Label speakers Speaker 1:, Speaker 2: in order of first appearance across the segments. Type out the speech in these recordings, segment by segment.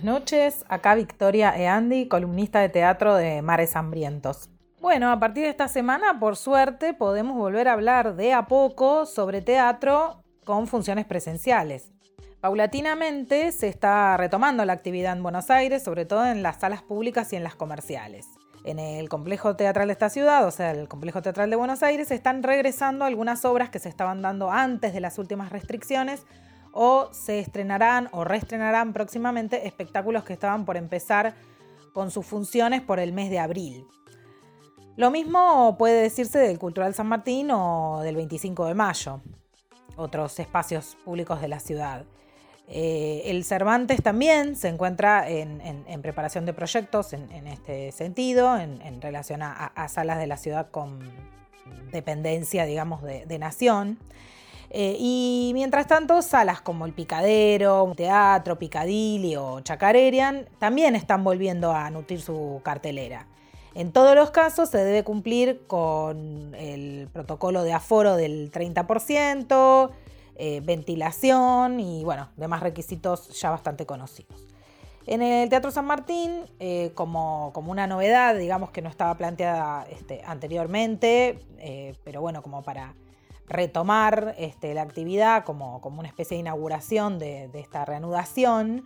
Speaker 1: buenas noches. Acá Victoria Eandi, columnista de teatro de Mares Hambrientos. Bueno, a partir de esta semana, por suerte, podemos volver a hablar de a poco sobre teatro con funciones presenciales. Paulatinamente se está retomando la actividad en Buenos Aires, sobre todo en las salas públicas y en las comerciales. En el complejo teatral de esta ciudad, o sea, el complejo teatral de Buenos Aires, están regresando algunas obras que se estaban dando antes de las últimas restricciones o se estrenarán o reestrenarán próximamente espectáculos que estaban por empezar con sus funciones por el mes de abril. Lo mismo puede decirse del Cultural San Martín o del 25 de mayo, otros espacios públicos de la ciudad. Eh, el Cervantes también se encuentra en, preparación de proyectos en, este sentido, en, relación a, salas de la ciudad con dependencia, digamos, de nación. Eh, y mientras tanto, salas como el Picadero, Teatro, Picadilly o Chacarerian también están volviendo a nutrir su cartelera. En todos los casos se debe cumplir con el protocolo de aforo del 30%, eh, ventilación y bueno, demás requisitos ya bastante conocidos. En el Teatro San Martín, eh, como, una novedad, digamos que no estaba planteada este, anteriormente, pero bueno, como para retomar este, la actividad como, como, una especie de inauguración de, esta reanudación.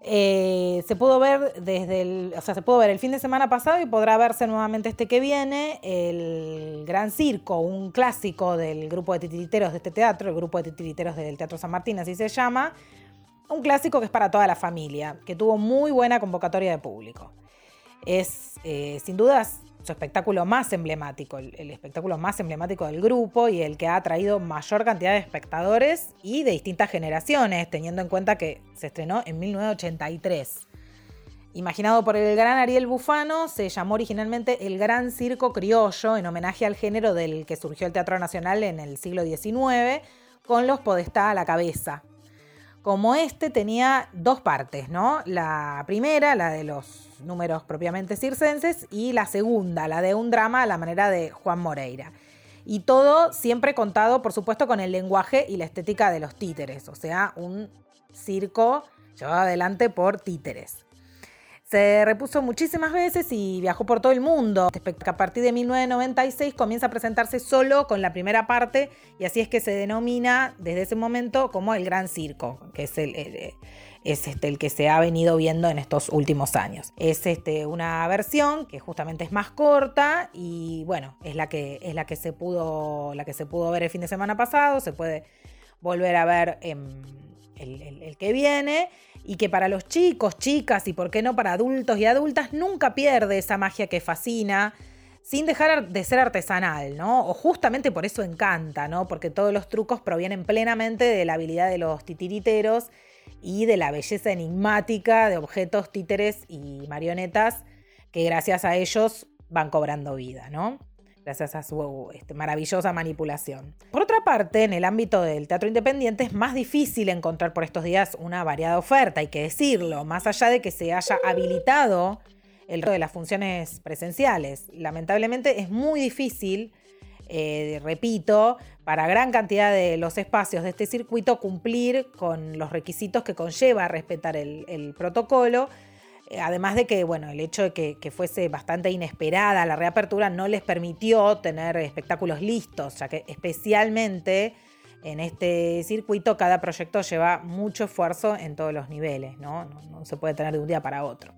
Speaker 1: Eh, se pudo ver desde el, o sea, se pudo ver el fin de semana pasado y podrá verse nuevamente este que viene, el Gran Circo, un clásico del grupo de titiriteros de este teatro, el grupo de titiriteros del Teatro San Martín, así se llama, un clásico que es para toda la familia, que tuvo muy buena convocatoria de público. Es, eh, sin dudas, espectáculo más emblemático, el, espectáculo más emblemático del grupo y el que ha traído mayor cantidad de espectadores y de distintas generaciones, teniendo en cuenta que se estrenó en 1983. Imaginado por el gran Ariel Bufano, se llamó originalmente el Gran Circo Criollo, en homenaje al género del que surgió el Teatro Nacional en el siglo XIX, con los podestá a la cabeza. Como este tenía dos partes, ¿no? La primera, la de los números propiamente circenses, y la segunda, la de un drama a la manera de Juan Moreira. Y todo siempre contado, por supuesto, con el lenguaje y la estética de los títeres, o sea, un circo llevado adelante por títeres. Se repuso muchísimas veces y viajó por todo el mundo. A partir de 1996 comienza a presentarse solo con la primera parte y así es que se denomina desde ese momento como el Gran Circo, que es el, es este, que se ha venido viendo en estos últimos años. Es este, una versión que justamente es más corta y bueno, es la que, es la que, se, pudo, la que se pudo ver el fin de semana pasado, se puede volver a ver el, el, que viene y que para los chicos, chicas y por qué no para adultos y adultas nunca pierde esa magia que fascina sin dejar de ser artesanal, ¿no? O justamente por eso encanta, ¿no? Porque todos los trucos provienen plenamente de la habilidad de los titiriteros y de la belleza enigmática de objetos, títeres y marionetas que gracias a ellos van cobrando vida, ¿no? Gracias a su este, maravillosa manipulación. Por otra parte, en el ámbito del teatro independiente es más difícil encontrar por estos días una variada oferta, hay que decirlo, más allá de que se haya habilitado el resto de las funciones presenciales. Lamentablemente es muy difícil eh, repito, para gran cantidad de los espacios de este circuito cumplir con los requisitos que conlleva respetar el, protocolo. Eh, además de que, bueno, el hecho de que, fuese bastante inesperada la reapertura no les permitió tener espectáculos listos, ya que especialmente en este circuito cada proyecto lleva mucho esfuerzo en todos los niveles, no, no se puede tener de un día para otro.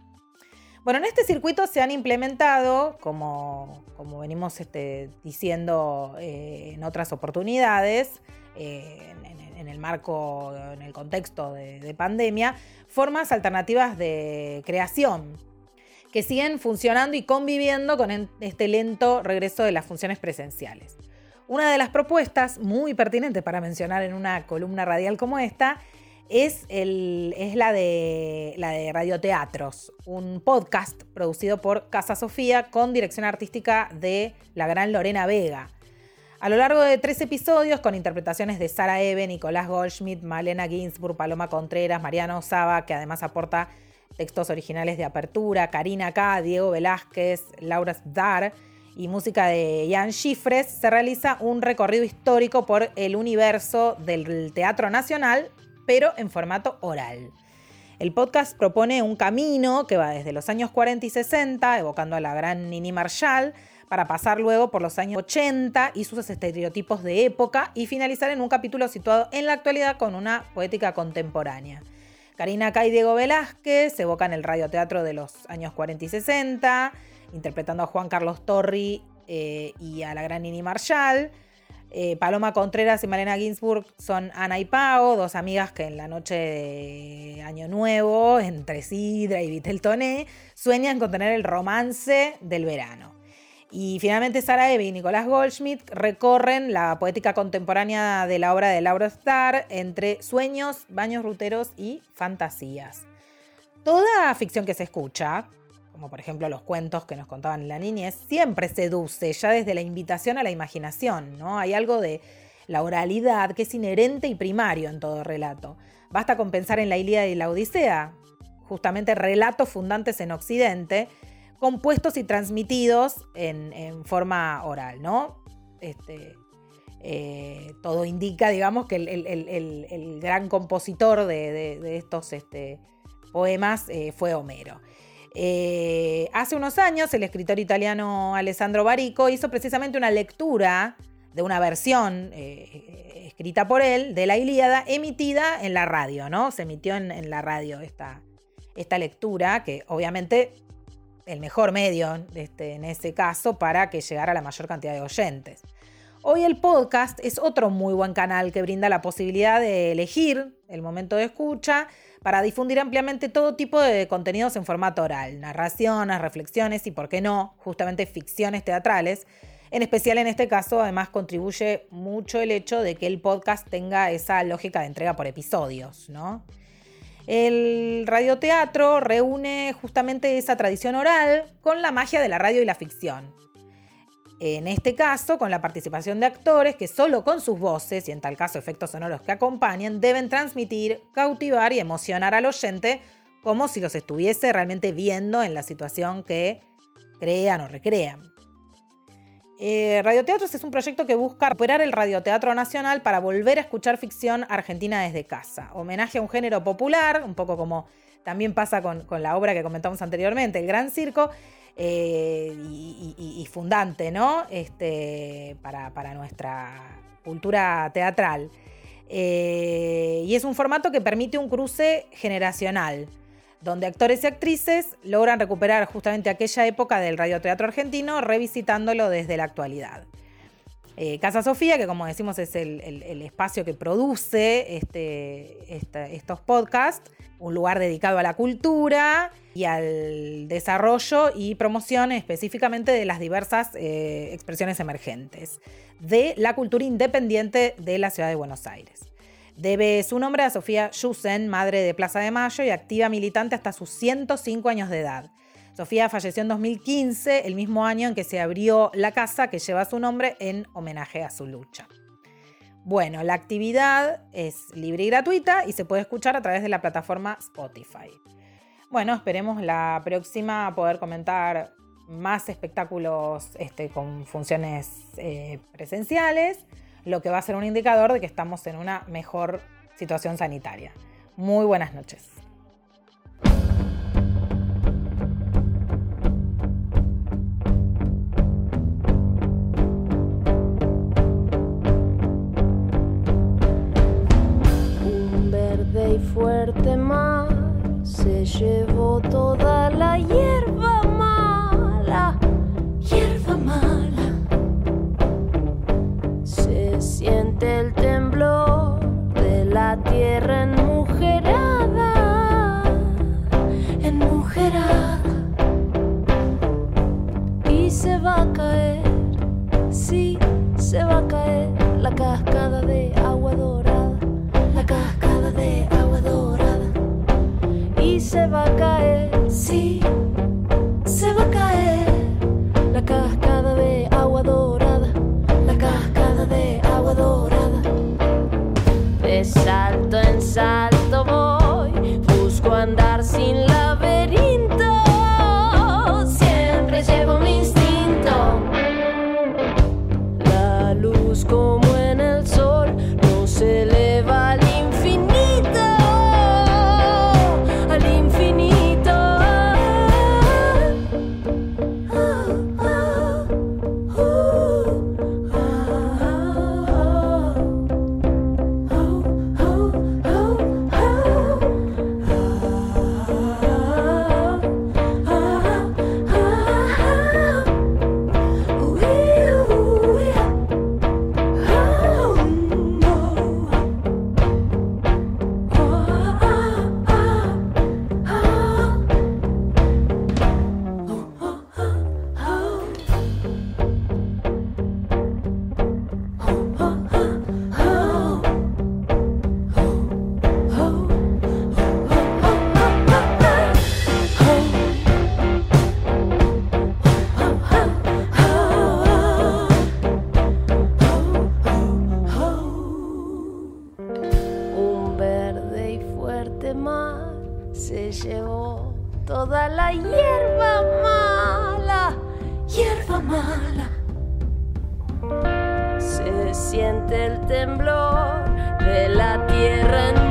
Speaker 1: Bueno, en este circuito se han implementado, como, venimos este, diciendo eh, en otras oportunidades, eh, en, el marco, en el contexto de, pandemia, formas alternativas de creación que siguen funcionando y conviviendo con este lento regreso de las funciones presenciales. Una de las propuestas muy pertinente para mencionar en una columna radial como esta es, el, es la, de, la de Radioteatros, un podcast producido por Casa Sofía con dirección artística de la gran Lorena Vega. A lo largo de tres episodios, con interpretaciones de Sara Eve, Nicolás Goldschmidt, Malena Ginsburg, Paloma Contreras, Mariano Saba, que además aporta textos originales de apertura, Karina K., Diego Velázquez, Laura Dar y música de Jan Schifres, se realiza un recorrido histórico por el universo del Teatro Nacional pero en formato oral. El podcast propone un camino que va desde los años 40 y 60, evocando a la gran Nini Marshall, para pasar luego por los años 80 y sus estereotipos de época y finalizar en un capítulo situado en la actualidad con una poética contemporánea. Karina K. y Diego Velázquez evocan el radioteatro de los años 40 y 60, interpretando a Juan Carlos Torri eh, y a la gran Nini Marshall. Eh, Paloma Contreras y Malena Ginsburg son Ana y Pau, dos amigas que en la noche de Año Nuevo, entre Sidra y Viteltoné, sueñan con tener el romance del verano. Y finalmente Sara Eve y Nicolás Goldschmidt recorren la poética contemporánea de la obra de Laura Starr entre sueños, baños ruteros y fantasías. Toda ficción que se escucha, como por ejemplo los cuentos que nos contaban en la niñez, siempre seduce ya desde la invitación a la imaginación, ¿no? Hay algo de la oralidad que es inherente y primario en todo relato. Basta con pensar en la Ilíada y la Odisea, justamente relatos fundantes en Occidente, compuestos y transmitidos en, forma oral, ¿no? Este, eh, todo indica, digamos, que el, gran compositor de, estos este, poemas eh, fue Homero. Eh, hace unos años el escritor italiano Alessandro Barico hizo precisamente una lectura de una versión escrita por él de la Ilíada emitida en la radio, ¿no? Se emitió en, la radio esta, lectura, que obviamente el mejor medio este, en ese caso para que llegara la mayor cantidad de oyentes. Hoy el podcast es otro muy buen canal que brinda la posibilidad de elegir el momento de escucha para difundir ampliamente todo tipo de contenidos en formato oral, narraciones, reflexiones y, por qué no, justamente ficciones teatrales. En especial en este caso, además contribuye mucho el hecho de que el podcast tenga esa lógica de entrega por episodios, ¿no? El radioteatro reúne justamente esa tradición oral con la magia de la radio y la ficción. En este caso, con la participación de actores que solo con sus voces, y en tal caso efectos sonoros que acompañen, deben transmitir, cautivar y emocionar al oyente como si los estuviese realmente viendo en la situación que crean o recrean. Eh, Radioteatros es un proyecto que busca recuperar el radioteatro nacional para volver a escuchar ficción argentina desde casa. Homenaje a un género popular, un poco como también pasa con, la obra que comentamos anteriormente, El Gran Circo, eh, y, fundante, ¿no? Este, para, nuestra cultura teatral. Eh, y es un formato que permite un cruce generacional, donde actores y actrices logran recuperar justamente aquella época del radioteatro argentino, revisitándolo desde la actualidad. Eh, Casa Sofía, que como decimos es el, espacio que produce este, estos podcasts, un lugar dedicado a la cultura y al desarrollo y promoción específicamente de las diversas eh, expresiones emergentes de la cultura independiente de la ciudad de Buenos Aires. Debe su nombre a Sofía Yusen, madre de Plaza de Mayo y activa militante hasta sus 105 años de edad. Sofía falleció en 2015, el mismo año en que se abrió la casa que lleva su nombre en homenaje a su lucha. Bueno, la actividad es libre y gratuita y se puede escuchar a través de la plataforma Spotify. Bueno, esperemos la próxima poder comentar más espectáculos este, con funciones eh, presenciales, lo que va a ser un indicador de que estamos en una mejor situación sanitaria. Muy buenas noches.
Speaker 2: fuerte mar se llevó toda la hierba se va a caer la cascada de agua dorada, la cascada de agua se va a caer, sí, se llevó toda la hierba mala, hierba mala. Se siente el temblor de la tierra en